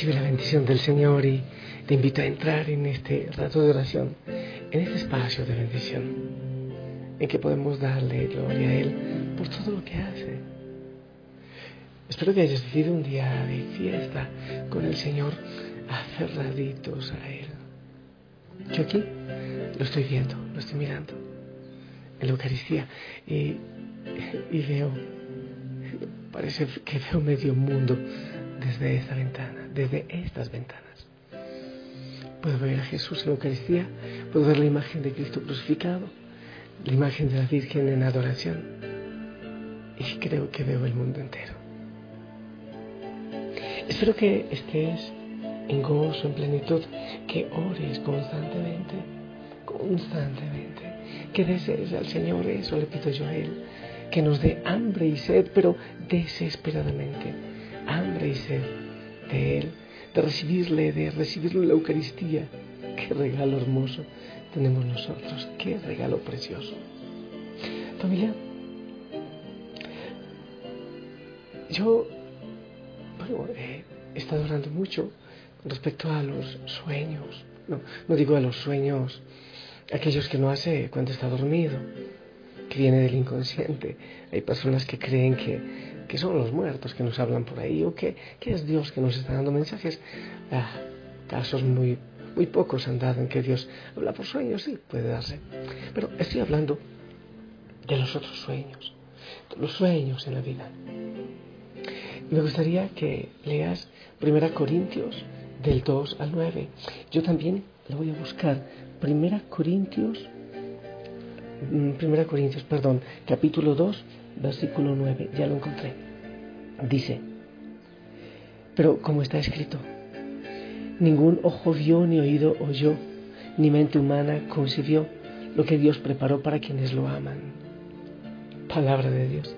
recibe la bendición del Señor y te invito a entrar en este rato de oración, en este espacio de bendición, en que podemos darle gloria a Él por todo lo que hace. Espero que hayas vivido un día de fiesta con el Señor, aferraditos a Él. Yo aquí lo estoy viendo, lo estoy mirando en la Eucaristía y, y veo, parece que veo medio mundo desde esta ventana, desde estas ventanas. Puedo ver a Jesús en la Eucaristía, puedo ver la imagen de Cristo crucificado, la imagen de la Virgen en adoración y creo que veo el mundo entero. Espero que estés en gozo, en plenitud, que ores constantemente, constantemente, que desees al Señor, eso le pido yo a Él, que nos dé hambre y sed, pero desesperadamente, hambre y sed de Él, de recibirle, de recibirlo en la Eucaristía. Qué regalo hermoso tenemos nosotros, qué regalo precioso. Familia, yo, bueno, he estado orando mucho respecto a los sueños. No, no digo a los sueños, aquellos que no hace cuando está dormido, que viene del inconsciente. Hay personas que creen que, que son los muertos que nos hablan por ahí o que, que es Dios que nos está dando mensajes. Ah, casos muy, muy pocos han dado en que Dios habla por sueños, sí, puede darse. Pero estoy hablando de los otros sueños, los sueños en la vida. Me gustaría que leas 1 Corintios del 2 al 9. Yo también lo voy a buscar. 1 Corintios, 1 mm, Corintios, perdón, capítulo 2, versículo 9. Ya lo encontré. Dice, pero como está escrito, ningún ojo vio, ni oído oyó, ni mente humana concibió lo que Dios preparó para quienes lo aman. Palabra de Dios.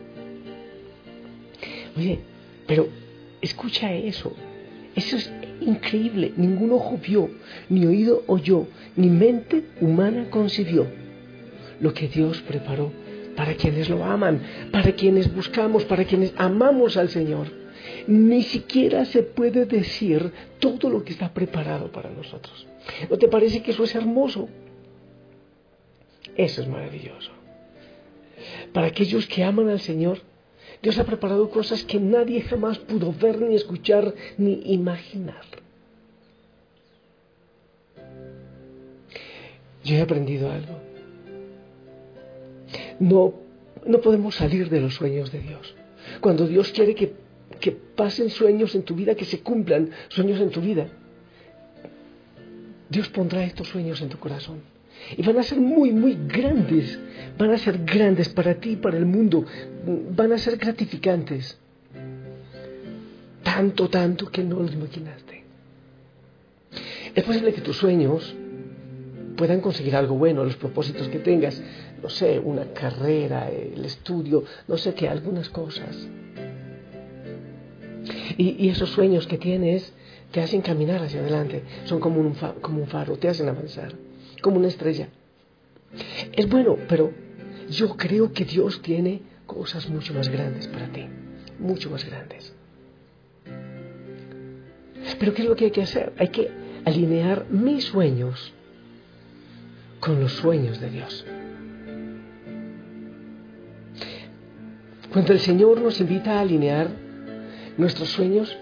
Oye, pero escucha eso. Eso es increíble. Ningún ojo vio, ni oído oyó, ni mente humana concibió lo que Dios preparó para quienes lo aman, para quienes buscamos, para quienes amamos al Señor. Ni siquiera se puede decir todo lo que está preparado para nosotros. ¿No te parece que eso es hermoso? Eso es maravilloso. Para aquellos que aman al Señor, Dios ha preparado cosas que nadie jamás pudo ver, ni escuchar, ni imaginar. Yo he aprendido algo. No, no podemos salir de los sueños de Dios. Cuando Dios quiere que, que pasen sueños en tu vida, que se cumplan sueños en tu vida, Dios pondrá estos sueños en tu corazón. Y van a ser muy, muy grandes. Van a ser grandes para ti y para el mundo. Van a ser gratificantes. Tanto, tanto que no lo imaginaste. Es posible que tus sueños puedan conseguir algo bueno, los propósitos que tengas, no sé, una carrera, el estudio, no sé qué, algunas cosas. Y, esos sueños que tienes te hacen caminar hacia adelante, son como un, como un faro, te hacen avanzar como una estrella. Es bueno, pero yo creo que Dios tiene cosas mucho más grandes para ti, mucho más grandes. Pero ¿qué es lo que hay que hacer? Hay que alinear mis sueños con los sueños de Dios. Cuando el Señor nos invita a alinear nuestros sueños,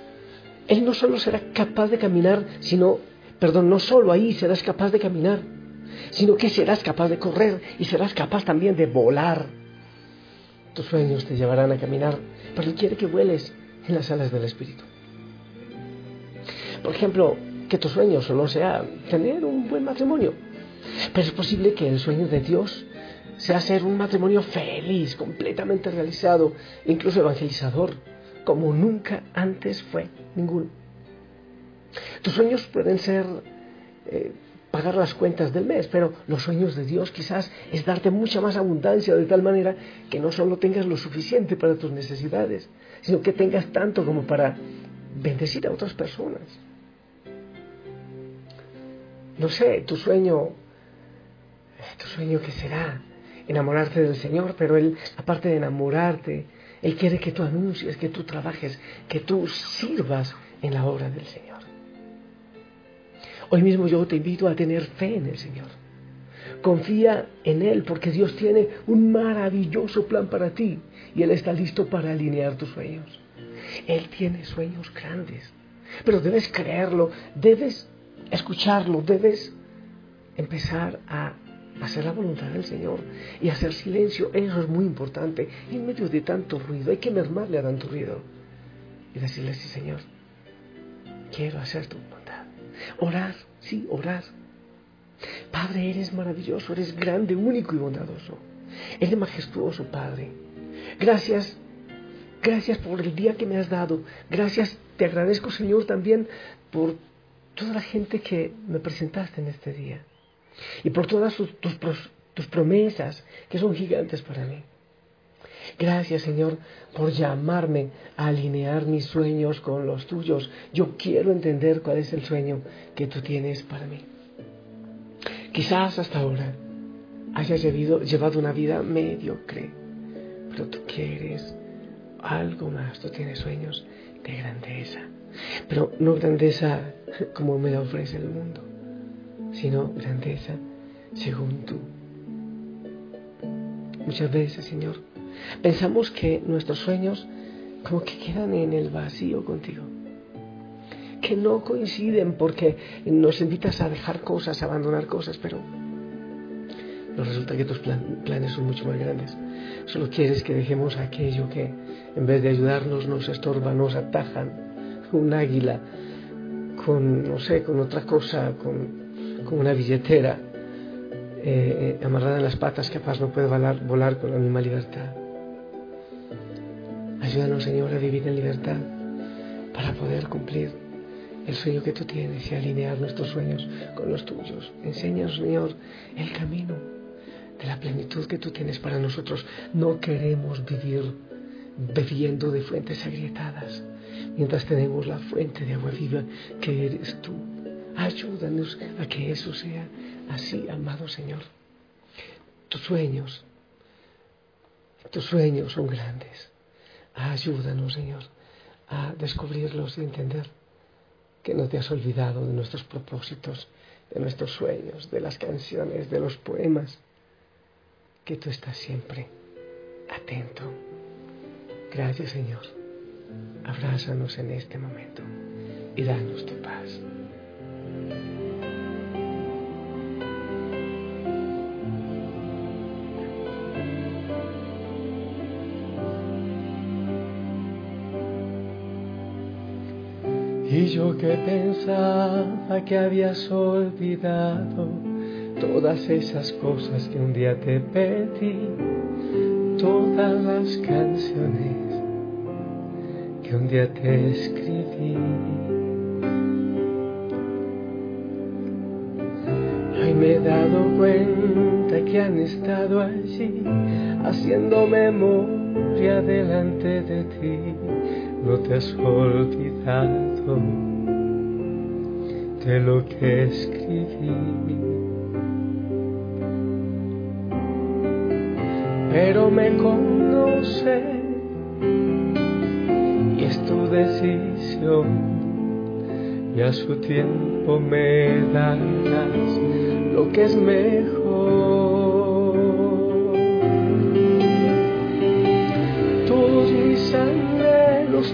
Él no solo será capaz de caminar, sino, perdón, no solo ahí serás capaz de caminar, sino que serás capaz de correr y serás capaz también de volar. Tus sueños te llevarán a caminar, pero Él quiere que vueles en las alas del Espíritu. Por ejemplo, que tu sueño solo sea tener un buen matrimonio, pero es posible que el sueño de Dios sea ser un matrimonio feliz, completamente realizado, incluso evangelizador, como nunca antes fue ninguno. Tus sueños pueden ser eh, pagar las cuentas del mes, pero los sueños de Dios quizás es darte mucha más abundancia de tal manera que no solo tengas lo suficiente para tus necesidades, sino que tengas tanto como para bendecir a otras personas. No sé, tu sueño, tu sueño que será enamorarte del Señor, pero Él, aparte de enamorarte, Él quiere que tú anuncies, que tú trabajes, que tú sirvas en la obra del Señor. Hoy mismo yo te invito a tener fe en el Señor. Confía en Él porque Dios tiene un maravilloso plan para ti y Él está listo para alinear tus sueños. Él tiene sueños grandes, pero debes creerlo, debes escucharlo, debes empezar a hacer la voluntad del Señor y hacer silencio. Eso es muy importante. En medio de tanto ruido, hay que mermarle a tanto ruido y decirle, sí, Señor, quiero hacer tu voluntad. Orar, sí, orar. Padre, eres maravilloso, eres grande, único y bondadoso. Eres majestuoso, Padre. Gracias, gracias por el día que me has dado. Gracias, te agradezco, Señor, también por toda la gente que me presentaste en este día y por todas tus, tus, promesas que son gigantes para mí. Gracias Señor por llamarme a alinear mis sueños con los tuyos. Yo quiero entender cuál es el sueño que tú tienes para mí. Quizás hasta ahora hayas llevado, llevado una vida mediocre, pero tú quieres algo más, tú tienes sueños de grandeza, pero no grandeza como me la ofrece el mundo, sino grandeza según tú. Muchas veces, Señor, pensamos que nuestros sueños como que quedan en el vacío contigo, que no coinciden porque nos invitas a dejar cosas, a abandonar cosas, pero nos resulta que tus planes son mucho más grandes. Solo quieres que dejemos aquello que en vez de ayudarnos nos estorba, nos atajan. Un águila con, no sé, con otra cosa, con, con una billetera eh, eh, amarrada en las patas, capaz no puede volar, volar con la misma libertad. Ayúdanos, Señor, a vivir en libertad para poder cumplir el sueño que tú tienes y alinear nuestros sueños con los tuyos. Enséñanos, Señor, el camino de la plenitud que tú tienes para nosotros. No queremos vivir bebiendo de fuentes agrietadas, mientras tenemos la fuente de agua viva que eres tú. Ayúdanos a que eso sea así, amado Señor. Tus sueños, tus sueños son grandes. Ayúdanos, Señor, a descubrirlos y entender que no te has olvidado de nuestros propósitos, de nuestros sueños, de las canciones, de los poemas, que tú estás siempre atento. Gracias, Señor. Abrázanos en este momento y danos tu paz. Y yo que pensaba que habías olvidado todas esas cosas que un día te pedí, todas las canciones que un día te escribí. Me he dado cuenta que han estado allí haciendo memoria delante de ti no te has olvidado de lo que escribí. Pero me conoce y es tu decisión y a su tiempo me darás lo que es mejor.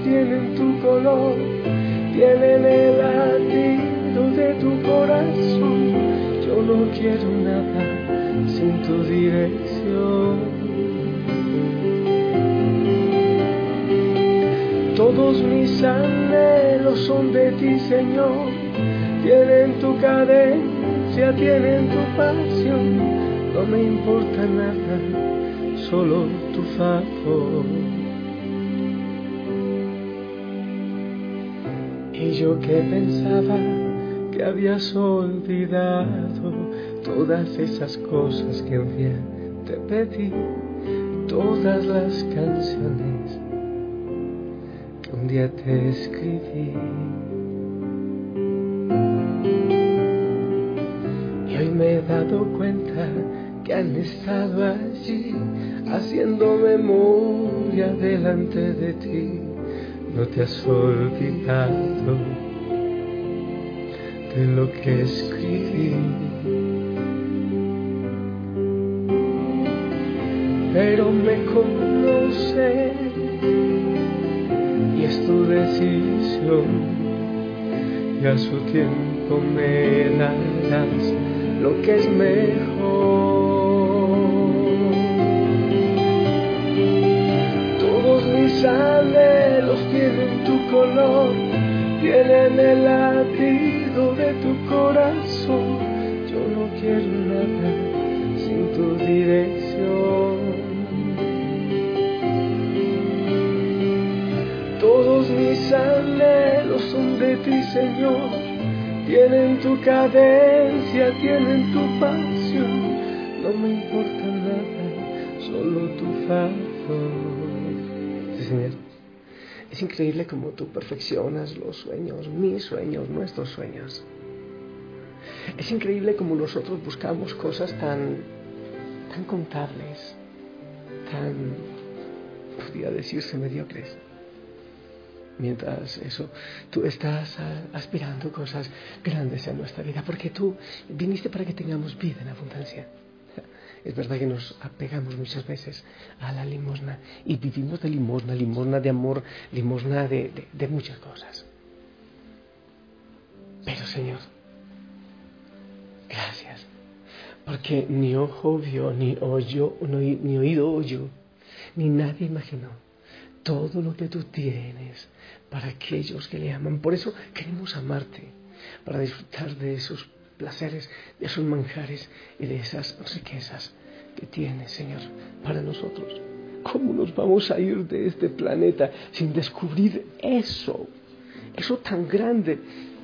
tienen tu color, tienen el latido de tu corazón. Yo no quiero nada sin tu dirección. Todos mis anhelos son de ti, Señor. Tienen tu cadencia, tienen tu pasión. No me importa nada, solo tu favor. Y yo que pensaba que habías olvidado todas esas cosas que un día te pedí, todas las canciones que un día te escribí. Dado cuenta que han estado allí haciendo memoria delante de ti no te has olvidado de lo que escribí. Pero me conoce y es tu decisión y a su tiempo me darás lo que es mejor. los tienen tu color, tienen el latido de tu corazón. Yo no quiero nada sin tu dirección. Todos mis anhelos son de ti, Señor. Tienen tu cadencia, tienen tu pasión. No me importa nada, solo tu favor. Señor. Es increíble como tú perfeccionas los sueños, mis sueños, nuestros sueños. Es increíble como nosotros buscamos cosas tan, tan contables, tan, podría decirse, mediocres. Mientras eso, tú estás aspirando cosas grandes en nuestra vida, porque tú viniste para que tengamos vida en abundancia. Es verdad que nos apegamos muchas veces a la limosna y vivimos de limosna, limosna de amor, limosna de, muchas cosas. Pero Señor, gracias, porque ni ojo vio, ni, oyó, ni oído oyó, ni nadie imaginó todo lo que tú tienes para aquellos que le aman. Por eso queremos amarte, para disfrutar de esos placeres, de esos manjares y de esas riquezas que tienes, Señor, para nosotros. ¿Cómo nos vamos a ir de este planeta sin descubrir eso? Eso tan grande,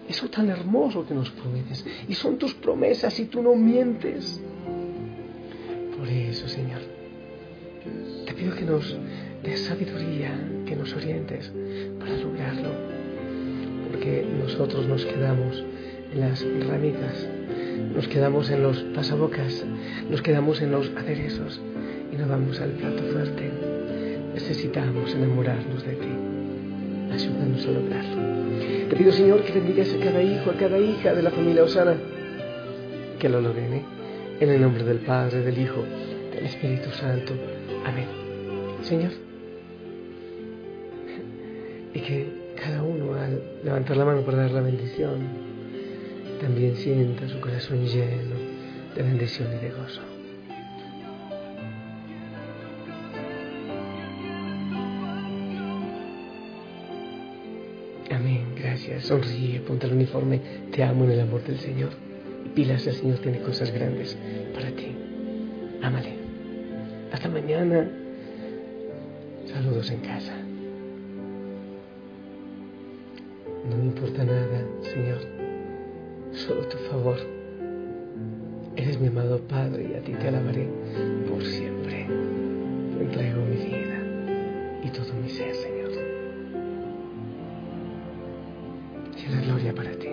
eso tan hermoso que nos prometes. Y son tus promesas y tú no mientes. Por eso, Señor, te pido que nos des sabiduría, que nos orientes para lograrlo. Porque nosotros nos quedamos en las ramitas, nos quedamos en los pasabocas, nos quedamos en los aderezos y no vamos al plato fuerte. Necesitamos enamorarnos de ti. Ayúdanos a lograrlo. Te pido, Señor, que bendigas a cada hijo, a cada hija de la familia Osana, que lo logren, ¿eh? En el nombre del Padre, del Hijo, del Espíritu Santo. Amén. Señor, y que cada uno al levantar la mano para dar la bendición, también sienta su corazón lleno de bendición y de gozo. Amén, gracias. Sonríe, ponte el uniforme. Te amo en el amor del Señor. Y pilas, el Señor tiene cosas grandes para ti. Ámale. Hasta mañana. Saludos en casa. Nada, Señor solo tu favor. Eres mi amado Padre y a ti te alabaré por siempre. Te entrego mi vida y todo mi ser, Señor. Y la gloria para ti.